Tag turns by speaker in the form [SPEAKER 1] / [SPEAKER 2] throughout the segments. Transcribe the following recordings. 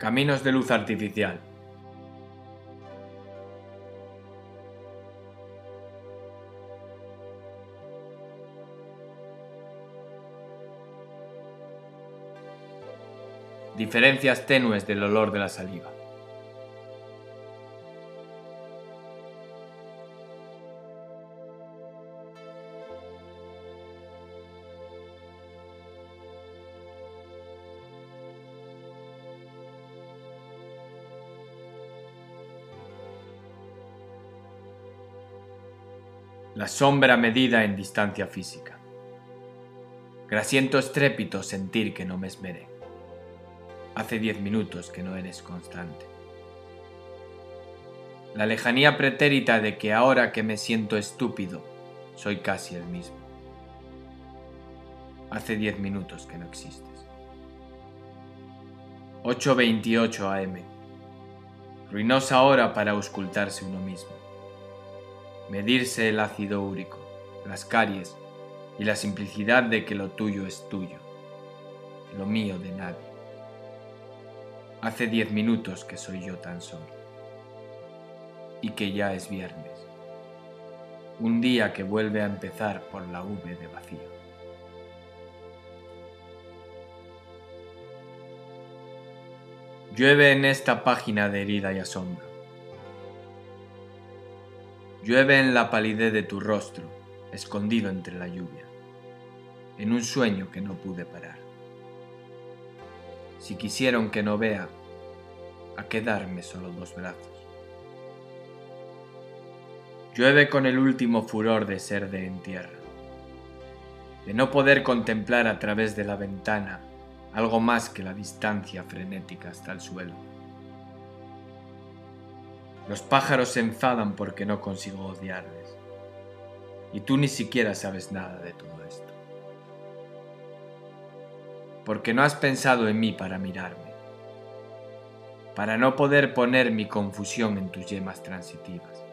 [SPEAKER 1] Caminos de luz artificial. Diferencias tenues del olor de la saliva. Sombra medida en distancia física. Grasiento estrépito sentir que no me esmeré. Hace diez minutos que no eres constante. La lejanía pretérita de que ahora que me siento estúpido, soy casi el mismo. Hace diez minutos que no existes. 8.28 am. Ruinosa hora para auscultarse uno mismo medirse el ácido úrico, las caries y la simplicidad de que lo tuyo es tuyo, lo mío de nadie. Hace diez minutos que soy yo tan solo y que ya es viernes, un día que vuelve a empezar por la V de vacío. Llueve en esta página de herida y asombro Llueve en la palidez de tu rostro, escondido entre la lluvia, en un sueño que no pude parar. Si quisieron que no vea, a quedarme solo dos brazos. Llueve con el último furor de ser de en tierra, de no poder contemplar a través de la ventana algo más que la distancia frenética hasta el suelo. Los pájaros se enfadan porque no consigo odiarles. Y tú ni siquiera sabes nada de todo esto. Porque no has pensado en mí para mirarme. Para no poder poner mi confusión en tus yemas transitivas.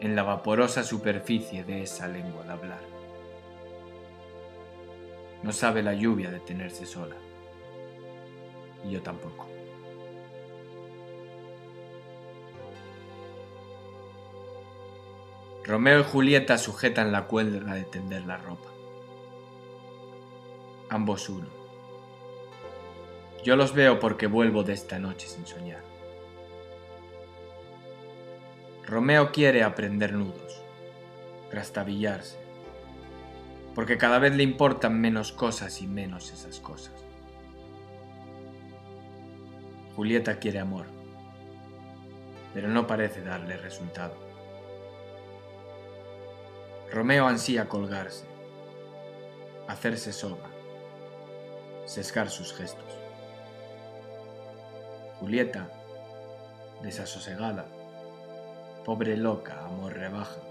[SPEAKER 1] En la vaporosa superficie de esa lengua de hablar. No sabe la lluvia detenerse sola. Y yo tampoco. Romeo y Julieta sujetan la cuerda de tender la ropa. Ambos uno. Yo los veo porque vuelvo de esta noche sin soñar. Romeo quiere aprender nudos, trastabillarse, porque cada vez le importan menos cosas y menos esas cosas. Julieta quiere amor, pero no parece darle resultado. Romeo ansía colgarse, hacerse soga, sesgar sus gestos. Julieta, desasosegada, pobre loca, amor rebaja,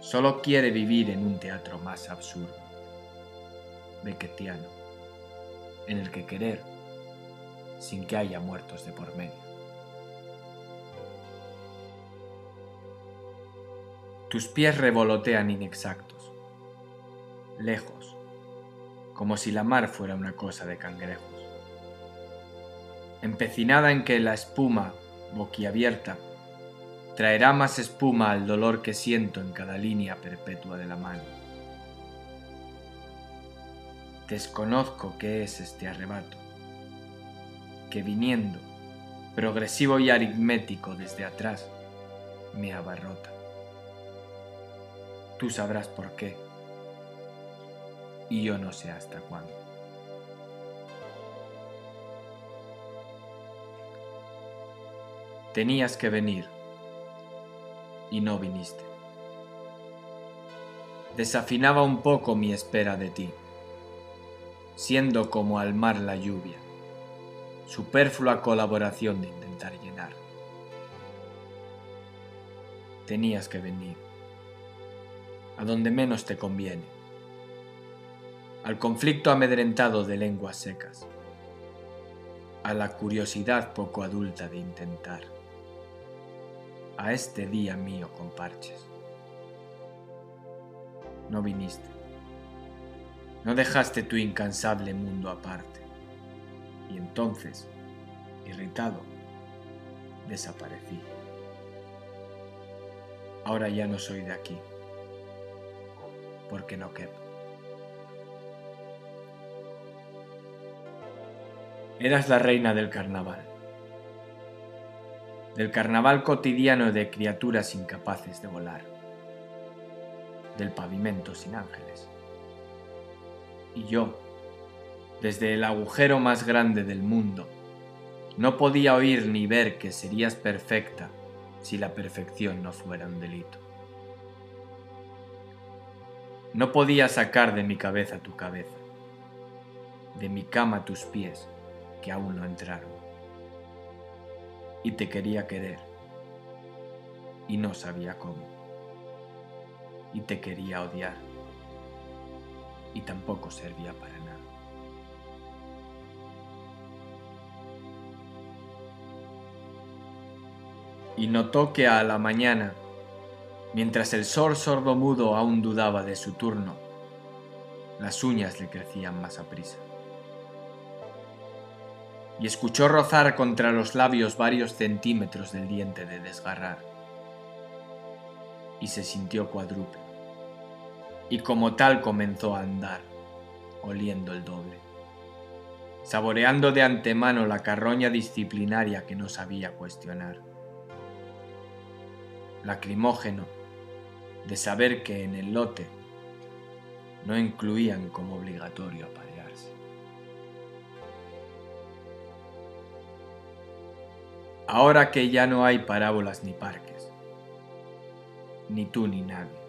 [SPEAKER 1] solo quiere vivir en un teatro más absurdo, beckettiano, en el que querer sin que haya muertos de por medio. Tus pies revolotean inexactos, lejos, como si la mar fuera una cosa de cangrejos. Empecinada en que la espuma, boquiabierta, traerá más espuma al dolor que siento en cada línea perpetua de la mano. Desconozco qué es este arrebato, que viniendo, progresivo y aritmético desde atrás, me abarrota. Tú sabrás por qué. Y yo no sé hasta cuándo. Tenías que venir y no viniste. Desafinaba un poco mi espera de ti, siendo como al mar la lluvia, superflua colaboración de intentar llenar. Tenías que venir a donde menos te conviene, al conflicto amedrentado de lenguas secas, a la curiosidad poco adulta de intentar, a este día mío con parches. No viniste, no dejaste tu incansable mundo aparte, y entonces Irritado, desaparecí. Ahora ya no soy de aquí, porque no quepo. Eras la reina del carnaval, del carnaval cotidiano de criaturas incapaces de volar, del pavimento sin ángeles. Y yo, desde el agujero más grande del mundo, no podía oír ni ver que serías perfecta si la perfección no fuera un delito. No podía sacar de mi cabeza tu cabeza, de mi cama tus pies, que aún no entraron. Y te quería querer, y no sabía cómo. Y te quería odiar, y tampoco servía para nada. y notó que a la mañana, mientras el sol sordomudo aún dudaba de su turno, las uñas le crecían más a prisa. Y escuchó rozar contra los labios varios centímetros del diente de desgarrar. Y se sintió cuadruple. Y como tal comenzó a andar, oliendo el doble, saboreando de antemano la carroña disciplinaria que no sabía cuestionar lacrimógeno de saber que en el lote no incluían como obligatorio aparearse. Ahora que ya no hay parábolas ni parques, ni tú ni nadie.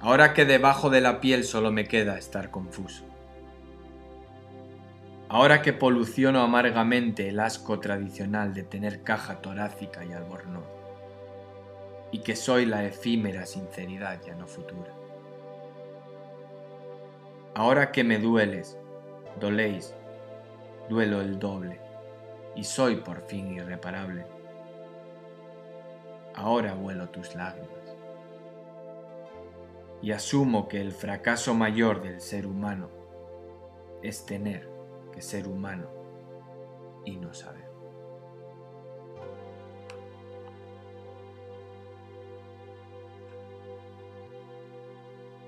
[SPEAKER 1] Ahora que debajo de la piel solo me queda estar confuso. Ahora que poluciono amargamente el asco tradicional de tener caja torácica y albornoz, y que soy la efímera sinceridad ya no futura. Ahora que me dueles, doléis, duelo el doble, y soy por fin irreparable. Ahora vuelo tus lágrimas, y asumo que el fracaso mayor del ser humano es tener que ser humano y no saber.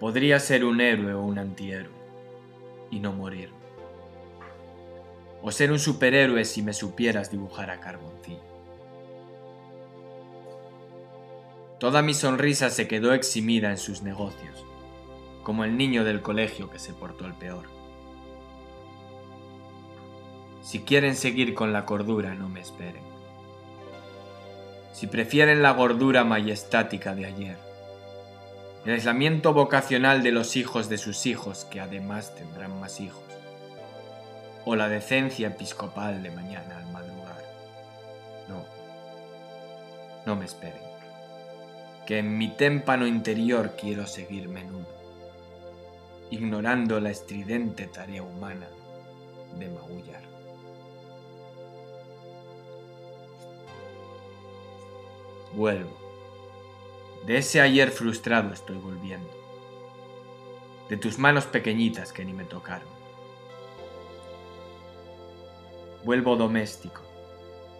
[SPEAKER 1] Podría ser un héroe o un antihéroe y no morir. O ser un superhéroe si me supieras dibujar a carboncillo. Toda mi sonrisa se quedó eximida en sus negocios, como el niño del colegio que se portó el peor. Si quieren seguir con la cordura, no me esperen. Si prefieren la gordura majestática de ayer, el aislamiento vocacional de los hijos de sus hijos, que además tendrán más hijos, o la decencia episcopal de mañana al madrugar. No, no me esperen, que en mi témpano interior quiero seguir menudo, ignorando la estridente tarea humana de magullar. Vuelvo. De ese ayer frustrado estoy volviendo. De tus manos pequeñitas que ni me tocaron. Vuelvo doméstico,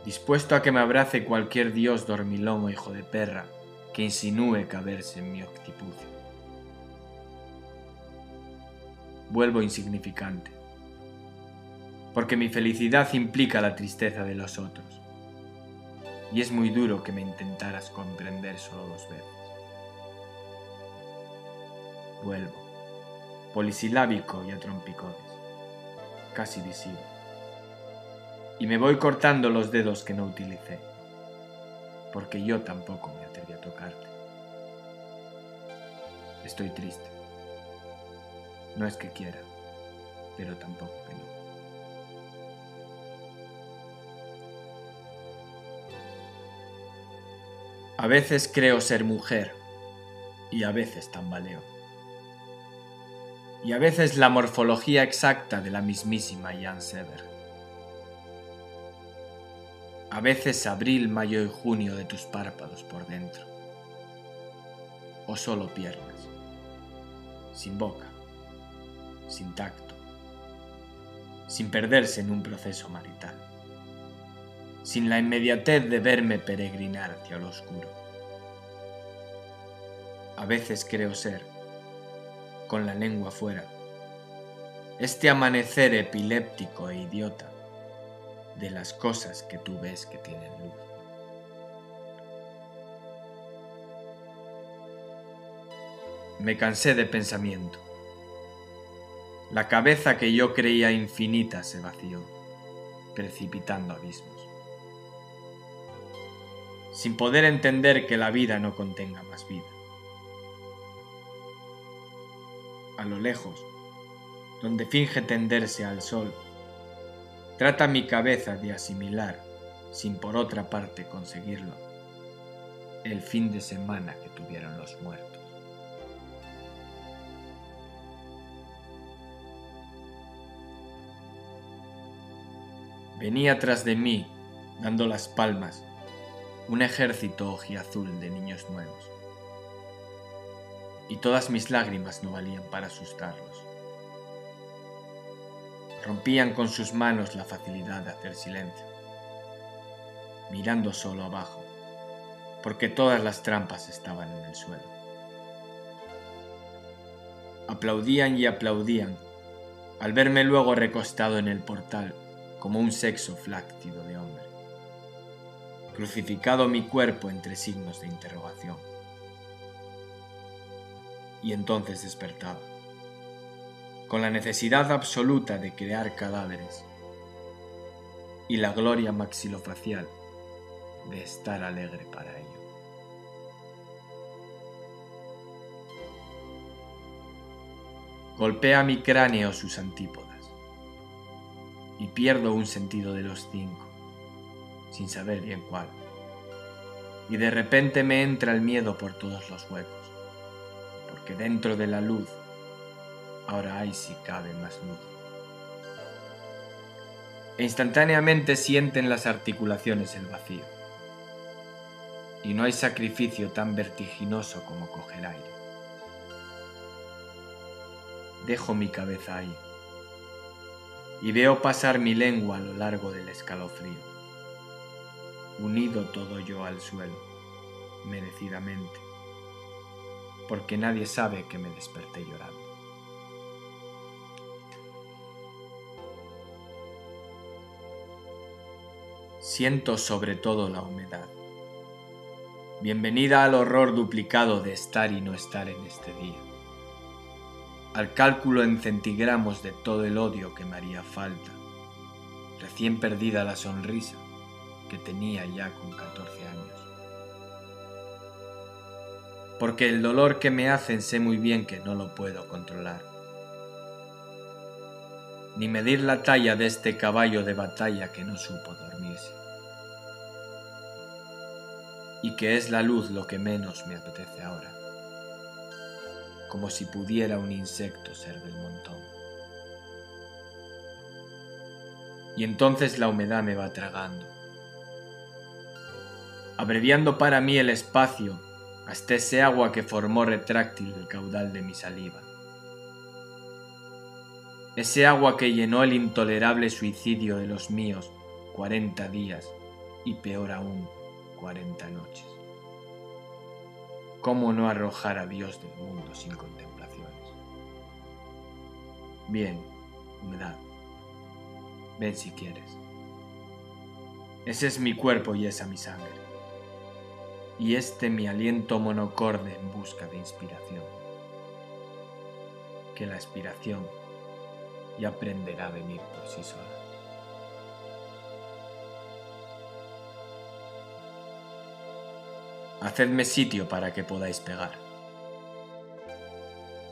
[SPEAKER 1] dispuesto a que me abrace cualquier dios dormilón o hijo de perra que insinúe caberse en mi octipucio. Vuelvo insignificante, porque mi felicidad implica la tristeza de los otros y es muy duro que me intentaras comprender solo dos veces. Vuelvo, polisilábico y a trompicones, casi visible, y me voy cortando los dedos que no utilicé, porque yo tampoco me atreví a tocarte. Estoy triste. No es que quiera, pero tampoco que no. A veces creo ser mujer y a veces tambaleo. Y a veces la morfología exacta de la mismísima Jan Sever. A veces abril, mayo y junio de tus párpados por dentro. O solo piernas. Sin boca. Sin tacto. sin perderse en un proceso marital, sin la inmediatez de verme peregrinar hacia lo oscuro. A veces creo ser, con la lengua fuera, este amanecer epiléptico e idiota de las cosas que tú ves que tienen luz. Me cansé de pensamiento. La cabeza que yo creía infinita se vació, precipitando abismos. Sin poder entender que la vida no contenga más vida. A lo lejos, donde finge tenderse al sol, trata mi cabeza de asimilar, sin por otra parte conseguirlo, el fin de semana que tuvieron los muertos. Venía tras de mí, dando las palmas, un ejército ojiazul de niños nuevos. Y todas mis lágrimas no valían para asustarlos. Rompían con sus manos la facilidad de hacer silencio, mirando solo abajo, porque todas las trampas estaban en el suelo. Aplaudían y aplaudían al verme luego recostado en el portal como un sexo fláctido de hombre. Crucificado mi cuerpo entre signos de interrogación. Y entonces despertaba, con la necesidad absoluta de crear cadáveres y la gloria maxilofacial de estar alegre para ello. Golpea mi cráneo sus antípodas y pierdo un sentido de los cinco, sin saber bien cuál. Y de repente me entra el miedo por todos los huecos, porque dentro de la luz ahora hay si cabe más luz. E instantáneamente sienten las articulaciones el vacío. Y no hay sacrificio tan vertiginoso como coger aire. Dejo mi cabeza ahí y veo pasar mi lengua a lo largo del escalofrío, unido todo yo al suelo, merecidamente, porque nadie sabe que me desperté llorando. Siento sobre todo la humedad. Bienvenida al horror duplicado de estar y no estar en este día al cálculo en centigramos de todo el odio que me haría falta, recién perdida la sonrisa que tenía ya con 14 años. Porque el dolor que me hacen sé muy bien que no lo puedo controlar, ni medir la talla de este caballo de batalla que no supo dormirse, y que es la luz lo que menos me apetece ahora. Como si pudiera un insecto ser del montón. Y entonces la humedad me va tragando, abreviando para mí el espacio hasta ese agua que formó retráctil el caudal de mi saliva. Ese agua que llenó el intolerable suicidio de los míos cuarenta días y peor aún cuarenta noches. ¿Cómo no arrojar a Dios del mundo sin contemplaciones? Bien, humedad. Ven si quieres. Ese es mi cuerpo y esa mi sangre. Y este mi aliento monocorde en busca de inspiración. Que la inspiración ya aprenderá a venir por sí sola. hacedme sitio para que podáis pegar.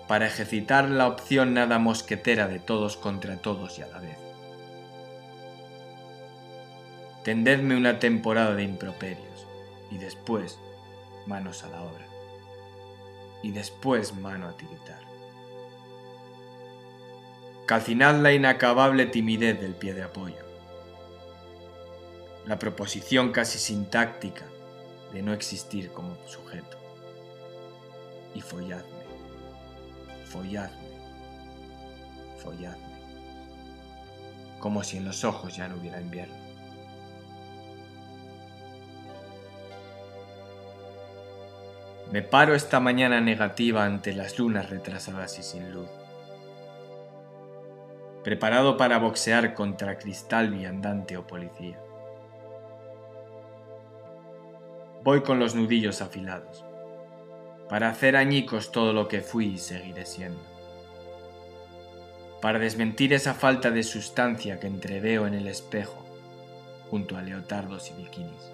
[SPEAKER 1] Para ejercitar la opción nada mosquetera de todos contra todos y a la vez. Tendedme una temporada de improperios y después manos a la obra. Y después mano a tiritar. Calcinad la inacabable timidez del pie de apoyo. La proposición casi sintáctica de no existir como sujeto. Y folladme, folladme, folladme. como si en los ojos ya no hubiera invierno. Me paro esta mañana negativa ante las lunas retrasadas y sin luz, preparado para boxear contra cristal viandante o policía. Voy con los nudillos afilados, para hacer añicos todo lo que fui y seguiré siendo, para desmentir esa falta de sustancia que entreveo en el espejo junto a leotardos y bikinis.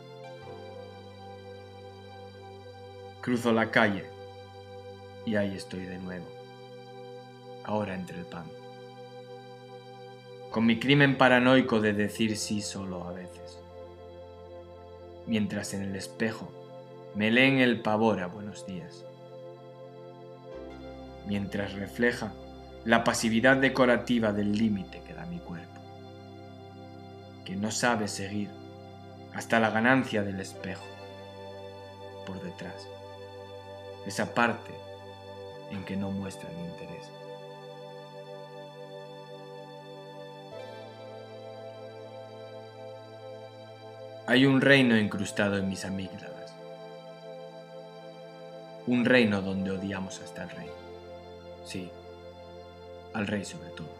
[SPEAKER 1] Cruzo la calle y ahí estoy de nuevo, ahora entre el pan. Con mi crimen paranoico de decir sí solo a veces. Mientras en el espejo me leen el pavor a buenos días. Mientras refleja la pasividad decorativa del límite que da mi cuerpo, que no sabe seguir hasta la ganancia del espejo por detrás esa parte en que no muestra mi interés. Hay un reino incrustado en mis amígdalas. Un reino donde odiamos hasta el rey. Sí, al rey sobre todo.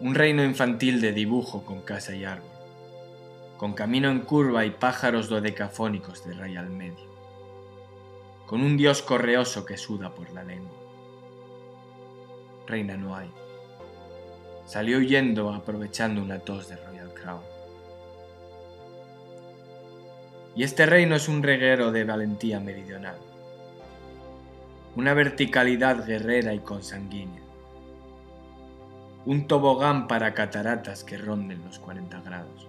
[SPEAKER 1] Un reino infantil de dibujo con casa y árbol, con camino en curva y pájaros dodecafónicos de rey al medio con un dios correoso que suda por la lengua. Reina no hay. Salió huyendo aprovechando una tos de Royal Crown. Y este reino es un reguero de valentía meridional, una verticalidad guerrera y consanguínea, un tobogán para cataratas que ronden los 40 grados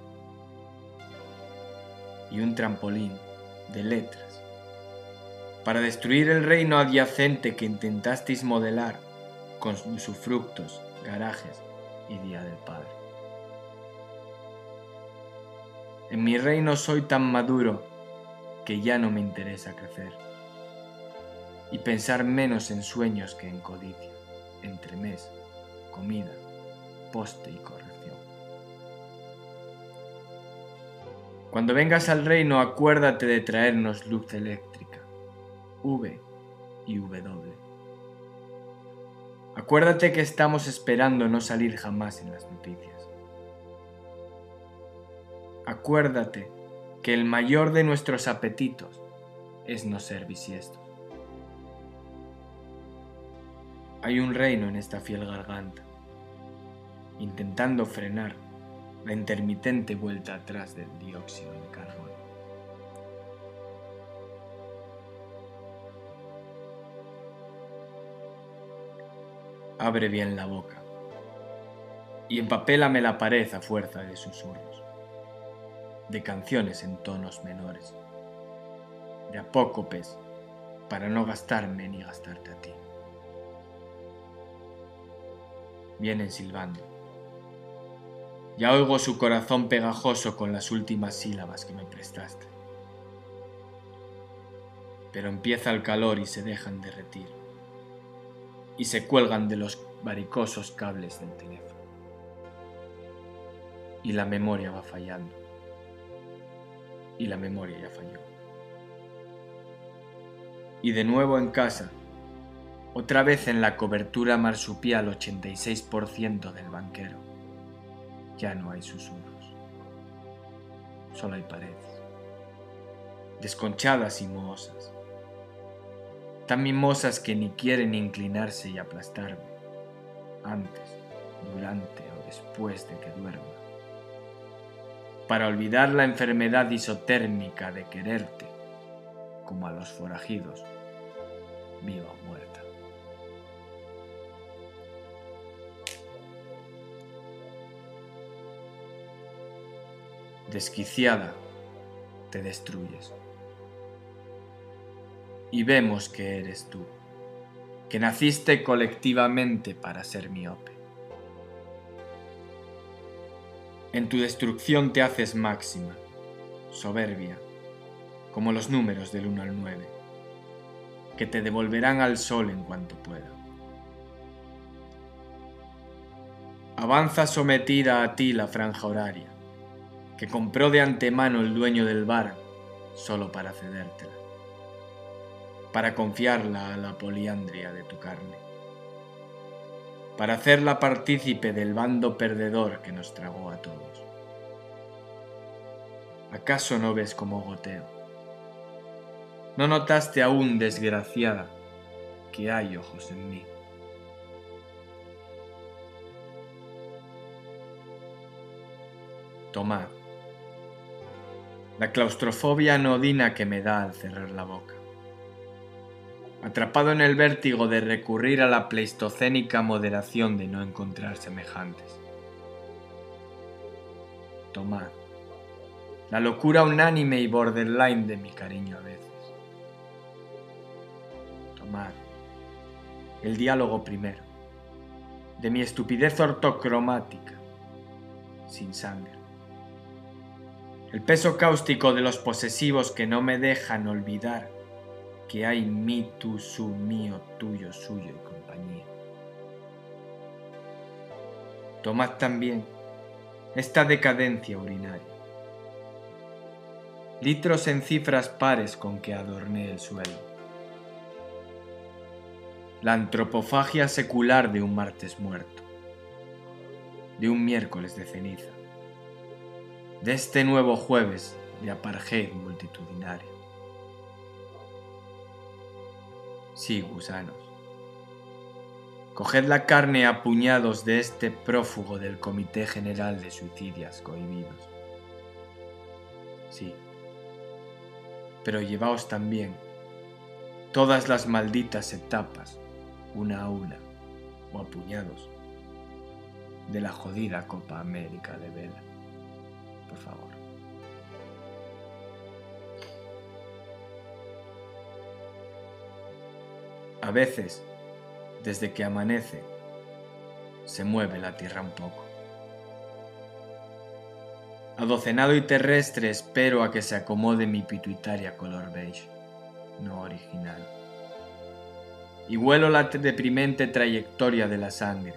[SPEAKER 1] y un trampolín de letras para destruir el reino adyacente que intentasteis modelar con usufructos, garajes y Día del Padre. En mi reino soy tan maduro que ya no me interesa crecer y pensar menos en sueños que en codicia, entremés, comida, poste y corrección. Cuando vengas al reino acuérdate de traernos luz eléctrica V y W. Acuérdate que estamos esperando no salir jamás en las noticias. Acuérdate que el mayor de nuestros apetitos es no ser bisiestos. Hay un reino en esta fiel garganta, intentando frenar la intermitente vuelta atrás del dióxido de carbono. Abre bien la boca y empapélame la pared a fuerza de susurros, de canciones en tonos menores, de apócopes para no gastarme ni gastarte a ti. Vienen silbando. Ya oigo su corazón pegajoso con las últimas sílabas que me prestaste. Pero empieza el calor y se dejan derretir y se cuelgan de los varicosos cables del teléfono. Y la memoria va fallando. Y la memoria ya falló. Y de nuevo en casa, otra vez en la cobertura marsupial 86% del banquero. Ya no hay susurros. Solo hay paredes. Desconchadas y mohosas tan mimosas que ni quieren inclinarse y aplastarme, antes, durante o después de que duerma, para olvidar la enfermedad isotérmica de quererte, como a los forajidos, viva o muerta. Desquiciada, te destruyes y vemos que eres tú, que naciste colectivamente para ser miope. En tu destrucción te haces máxima, soberbia, como los números del 1 al 9, que te devolverán al sol en cuanto pueda. Avanza sometida a ti la franja horaria, que compró de antemano el dueño del bar solo para cedértela, para confiarla a la poliandria de tu carne, para hacerla partícipe del bando perdedor que nos tragó a todos. ¿Acaso no ves como goteo? ¿No notaste aún, desgraciada, que hay ojos en mí? Tomad. La claustrofobia anodina que me da al cerrar la boca. Atrapado en el vértigo de recurrir a la pleistocénica moderación de no encontrar semejantes. Tomad. La locura unánime y borderline de mi cariño a veces. Tomad. El diálogo primero. De mi estupidez ortocromática. Sin sangre el peso cáustico de los posesivos que no me dejan olvidar que hay mi, tú, su, mío, tuyo, suyo y compañía. Tomad también esta decadencia urinaria, litros en cifras pares con que adorné el suelo, la antropofagia secular de un martes muerto, de un miércoles de ceniza de este nuevo jueves de apartheid multitudinario. Sí, gusanos. Coged la carne a puñados de este prófugo del Comité General de Suicidias Cohibidos. Sí. Pero llevaos también todas las malditas etapas, una a una, o a puñados, de la jodida Copa América de Vela por favor. A veces, desde que amanece, se mueve la tierra un poco. Adocenado y terrestre espero a que se acomode mi pituitaria color beige, no original. Y vuelo la deprimente trayectoria de la sangre,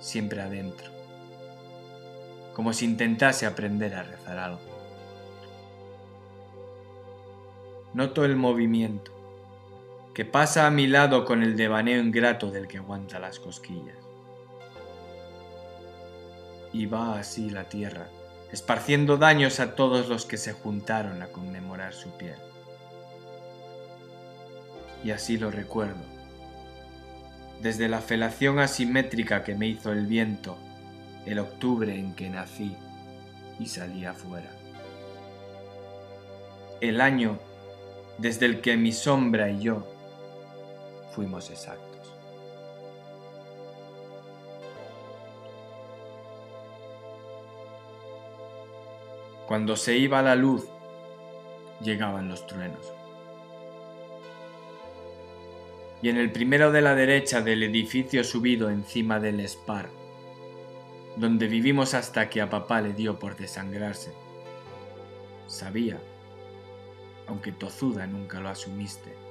[SPEAKER 1] siempre adentro como si intentase aprender a rezar algo. Noto el movimiento, que pasa a mi lado con el devaneo ingrato del que aguanta las cosquillas. Y va así la tierra, esparciendo daños a todos los que se juntaron a conmemorar su piel. Y así lo recuerdo, desde la felación asimétrica que me hizo el viento el octubre en que nací y salí afuera. El año desde el que mi sombra y yo fuimos exactos. Cuando se iba la luz, llegaban los truenos. Y en el primero de la derecha del edificio subido encima del Spar, donde vivimos hasta que a papá le dio por desangrarse. Sabía, aunque tozuda nunca lo asumiste,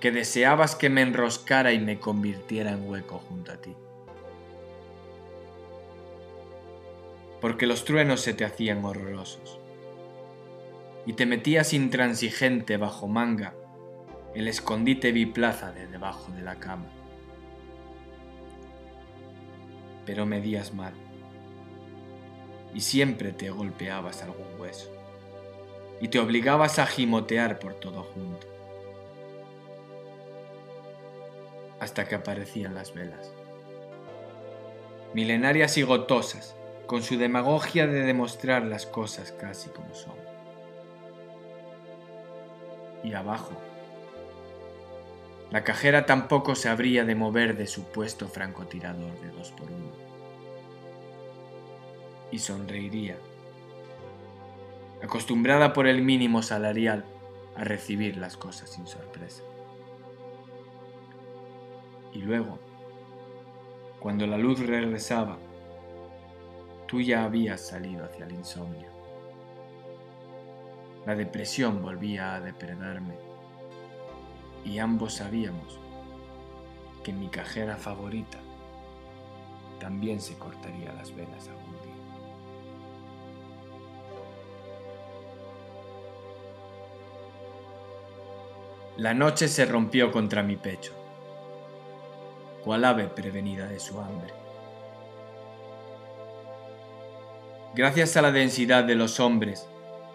[SPEAKER 1] que deseabas que me enroscara y me convirtiera en hueco junto a ti. Porque los truenos se te hacían horrorosos y te metías intransigente bajo manga el escondite biplaza de debajo de la cama pero medías mal. Y siempre te golpeabas algún hueso. Y te obligabas a gimotear por todo junto. Hasta que aparecían las velas. Milenarias y gotosas, con su demagogia de demostrar las cosas casi como son. Y abajo, la cajera tampoco se habría de mover de su puesto francotirador de dos por uno. Y sonreiría, acostumbrada por el mínimo salarial a recibir las cosas sin sorpresa. Y luego, cuando la luz regresaba, tú ya habías salido hacia el insomnio. La depresión volvía a depredarme y ambos sabíamos que mi cajera favorita también se cortaría las venas algún día. La noche se rompió contra mi pecho, cual ave prevenida de su hambre. Gracias a la densidad de los hombres,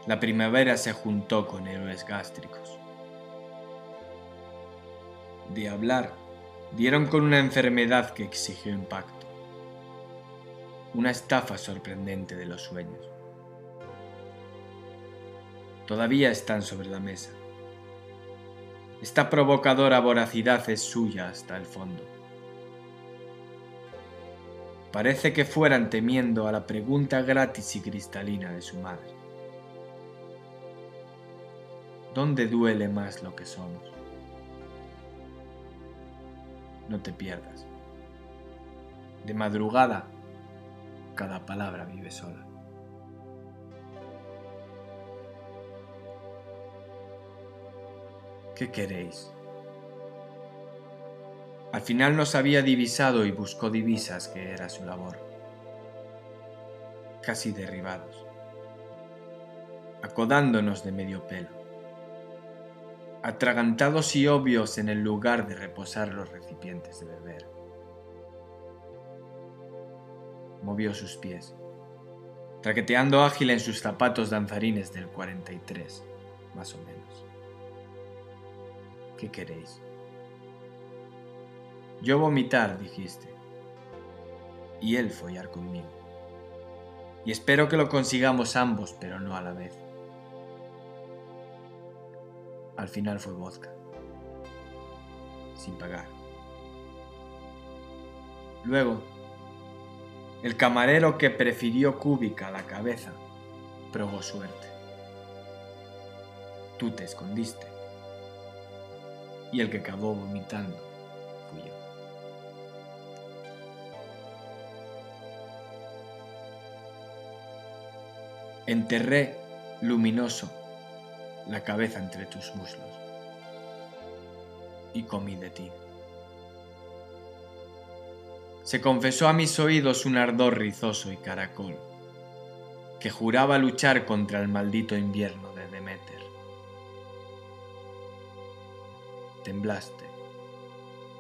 [SPEAKER 1] la primavera se juntó con héroes gástricos. De hablar, dieron con una enfermedad que exigió impacto, una estafa sorprendente de los sueños. Todavía están sobre la mesa. Esta provocadora voracidad es suya hasta el fondo. Parece que fueran temiendo a la pregunta gratis y cristalina de su madre. ¿Dónde duele más lo que somos? No te pierdas. De madrugada, cada palabra vive sola. ¿Qué queréis? Al final nos había divisado y buscó divisas que era su labor. Casi derribados, acodándonos de medio pelo, atragantados y obvios en el lugar de reposar los recipientes de beber. Movió sus pies, traqueteando ágil en sus zapatos danzarines del 43, más o menos. ¿Qué queréis? Yo vomitar, dijiste, y él follar conmigo. Y espero que lo consigamos ambos, pero no a la vez. Al final fue vodka, sin pagar. Luego, el camarero que prefirió cúbica a la cabeza probó suerte. Tú te escondiste. Y el que acabó vomitando fui yo. Enterré, luminoso, la cabeza entre tus muslos y comí de ti. Se confesó a mis oídos un ardor rizoso y caracol, que juraba luchar contra el maldito invierno de Demeter. Temblaste,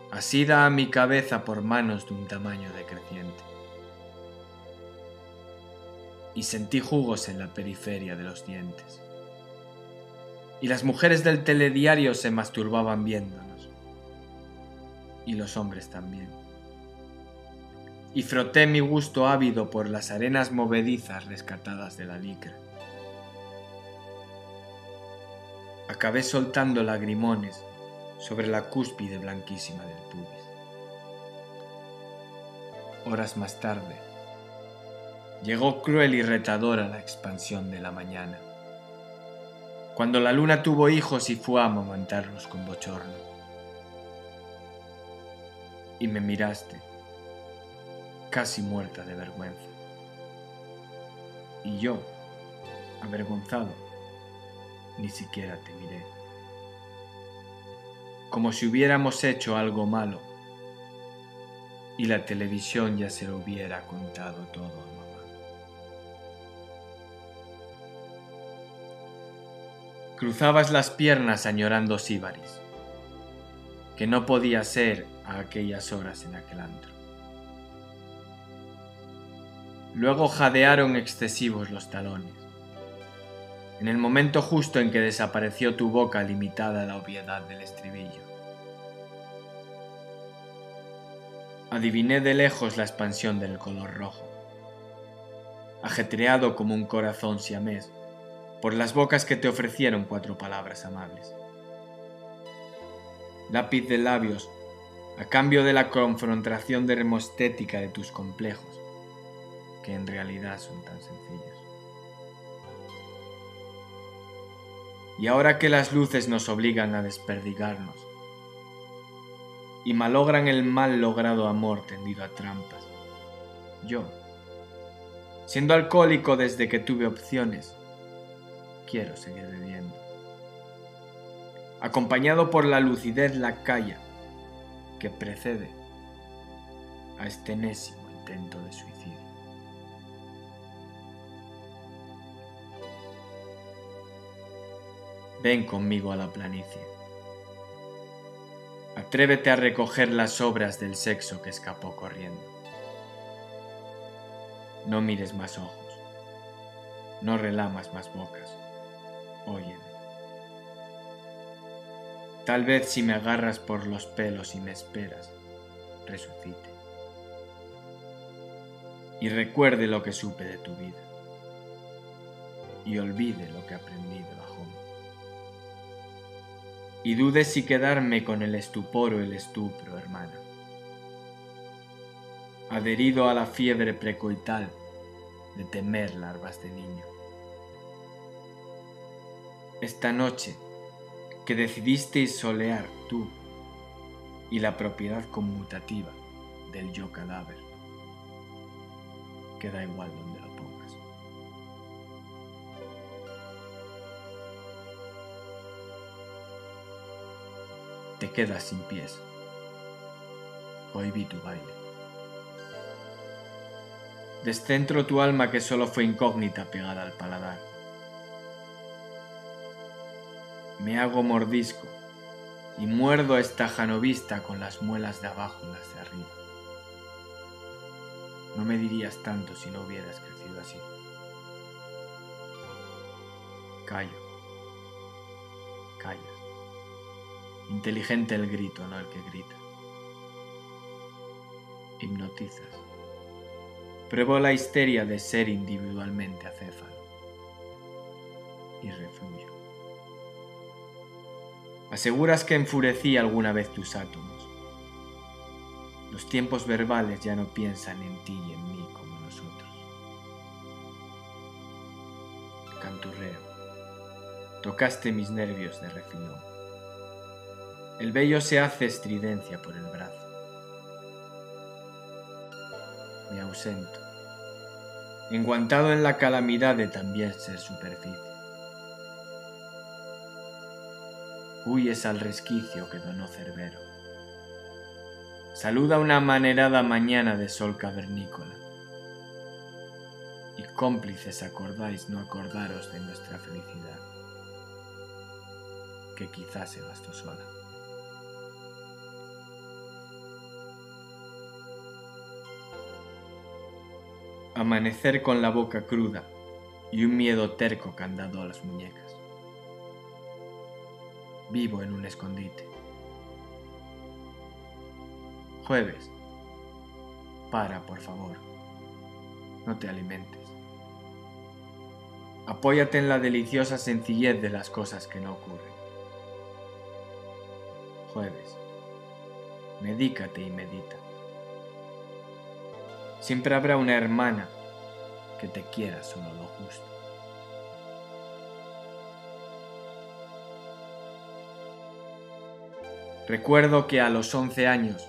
[SPEAKER 1] asida a mi cabeza por manos de un tamaño decreciente y sentí jugos en la periferia de los dientes. Y las mujeres del telediario se masturbaban viéndonos. Y los hombres también. Y froté mi gusto ávido por las arenas movedizas rescatadas de la licra. Acabé soltando lagrimones sobre la cúspide blanquísima del pubis. Horas más tarde, llegó cruel y retadora la expansión de la mañana, cuando la luna tuvo hijos y fue a amamantarlos con bochorno. Y me miraste, casi muerta de vergüenza. Y yo, avergonzado, ni siquiera te miré. Como si hubiéramos hecho algo malo y la televisión ya se lo hubiera contado todo. Cruzabas las piernas añorando Síbaris, que no podía ser a aquellas horas en aquel antro. Luego jadearon excesivos los talones, en el momento justo en que desapareció tu boca limitada a la obviedad del estribillo. Adiviné de lejos la expansión del color rojo, ajetreado como un corazón siamés por las bocas que te ofrecieron cuatro palabras amables. Lápiz de labios, a cambio de la confrontación dermostética de tus complejos, que en realidad son tan sencillos. Y ahora que las luces nos obligan a desperdigarnos y malogran el mal logrado amor tendido a trampas, yo, siendo alcohólico desde que tuve opciones, quiero seguir bebiendo. Acompañado por la lucidez la calla que precede a este enésimo intento de suicidio. Ven conmigo a la planicie. Atrévete a recoger las obras del sexo que escapó corriendo. No mires más ojos, no relamas más bocas, óyeme. Tal vez si me agarras por los pelos y me esperas, resucite. Y recuerde lo que supe de tu vida. Y olvide lo que aprendí debajo mí. Y dude si quedarme con el estupor o el estupro, hermana. Adherido a la fiebre precoital de temer larvas de niño. Esta noche que decidisteis solear tú y la propiedad conmutativa del yo cadáver. Queda igual donde lo pongas. Te quedas sin pies. Hoy vi tu baile. Descentro tu alma que solo fue incógnita pegada al paladar me hago mordisco y muerdo esta janovista con las muelas de abajo y las de arriba. No me dirías tanto si no hubieras crecido así. Callo. Callas. Inteligente el grito, no el que grita. Hipnotizas. Pruebo la histeria de ser individualmente acéfalo. Y refluyo. Aseguras que enfurecí alguna vez tus átomos. Los tiempos verbales ya no piensan en ti y en mí como nosotros. Canturreo. Tocaste mis nervios de refilón. El vello se hace estridencia por el brazo. Me ausento, enguantado en la calamidad de también ser superficie. Huyes al resquicio que donó Cerbero. Saluda una manerada mañana de sol cavernícola. Y cómplices acordáis no acordaros de nuestra felicidad, que quizás se gastó sola. Amanecer con la boca cruda y un miedo terco candado a las muñecas vivo en un escondite. Jueves. Para, por favor. No te alimentes. Apóyate en la deliciosa sencillez de las cosas que no ocurren. Jueves. Medícate y medita. Siempre habrá una hermana que te quiera solo lo justo. Recuerdo que a los once años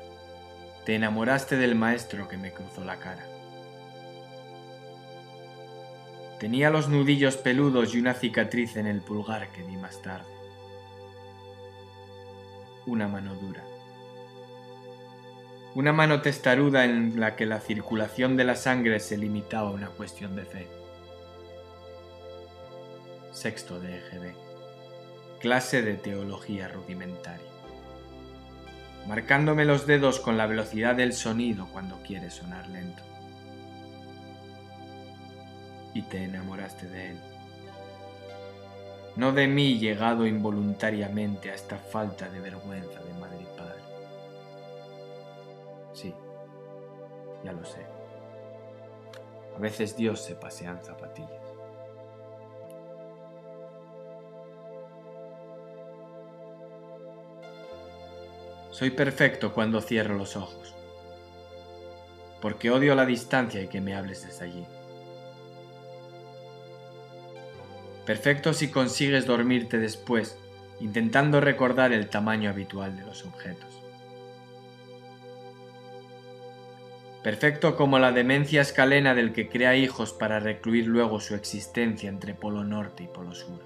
[SPEAKER 1] te enamoraste del maestro que me cruzó la cara. Tenía los nudillos peludos y una cicatriz en el pulgar que vi más tarde. Una mano dura. Una mano testaruda en la que la circulación de la sangre se limitaba a una cuestión de fe. Sexto de EGB. Clase de teología rudimentaria marcándome los dedos con la velocidad del sonido cuando quiere sonar lento. Y te enamoraste de él. No de mí llegado involuntariamente a esta falta de vergüenza de madre y padre. Sí, ya lo sé. A veces Dios se pasea en zapatillas. Soy perfecto cuando cierro los ojos, porque odio la distancia y que me hables desde allí. Perfecto si consigues dormirte después, intentando recordar el tamaño habitual de los objetos. Perfecto como la demencia escalena del que crea hijos para recluir luego su existencia entre polo norte y polo sur.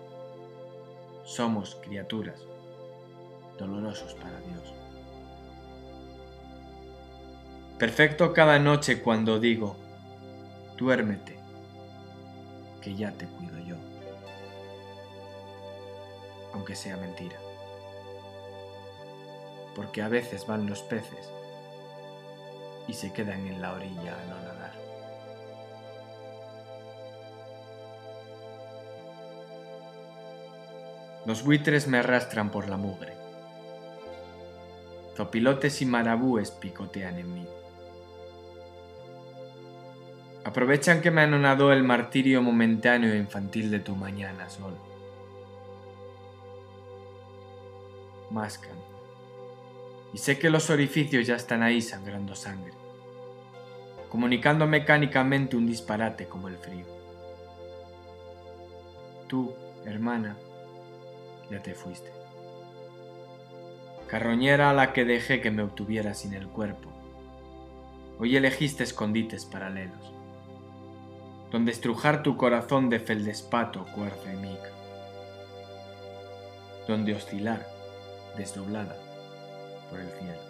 [SPEAKER 1] Somos criaturas, dolorosos para Dios. Perfecto cada noche cuando digo, duérmete, que ya te cuido yo. Aunque sea mentira. Porque a veces van los peces y se quedan en la orilla a no nadar. Los buitres me arrastran por la mugre. Zopilotes y marabúes picotean en mí. Aprovechan que me anonadó el martirio momentáneo e infantil de tu mañana sol. Mascan. Y sé que los orificios ya están ahí sangrando sangre, comunicando mecánicamente un disparate como el frío. Tú, hermana, ya te fuiste. Carroñera a la que dejé que me obtuviera sin el cuerpo. Hoy elegiste escondites paralelos, donde estrujar tu corazón de feldespato, cuerzo y mica, donde oscilar, desdoblada, por el cielo.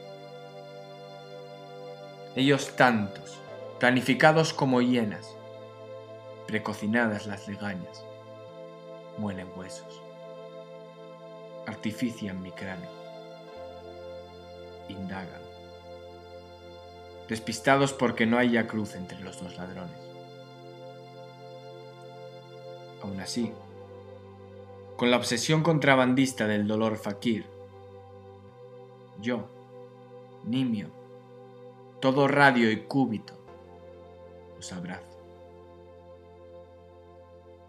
[SPEAKER 1] Ellos tantos, planificados como hienas, precocinadas las legañas, muelen huesos artifician mi cráneo. Indagan. Despistados porque no haya cruz entre los dos ladrones. Aún así, con la obsesión contrabandista del dolor fakir, yo, nimio, todo radio y cúbito, os abrazo.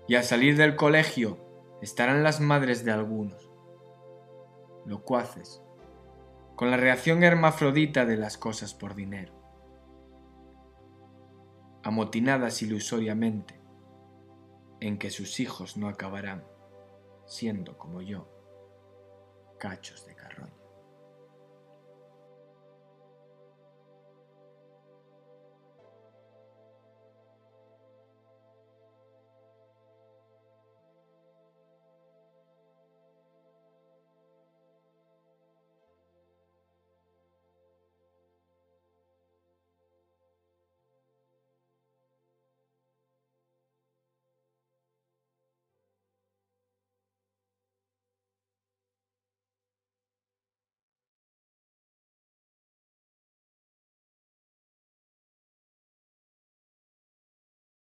[SPEAKER 1] Y al salir del colegio estarán las madres de algunos, locuaces, con la reacción hermafrodita de las cosas por dinero, amotinadas ilusoriamente, en que sus hijos no acabarán siendo como yo, cachos de.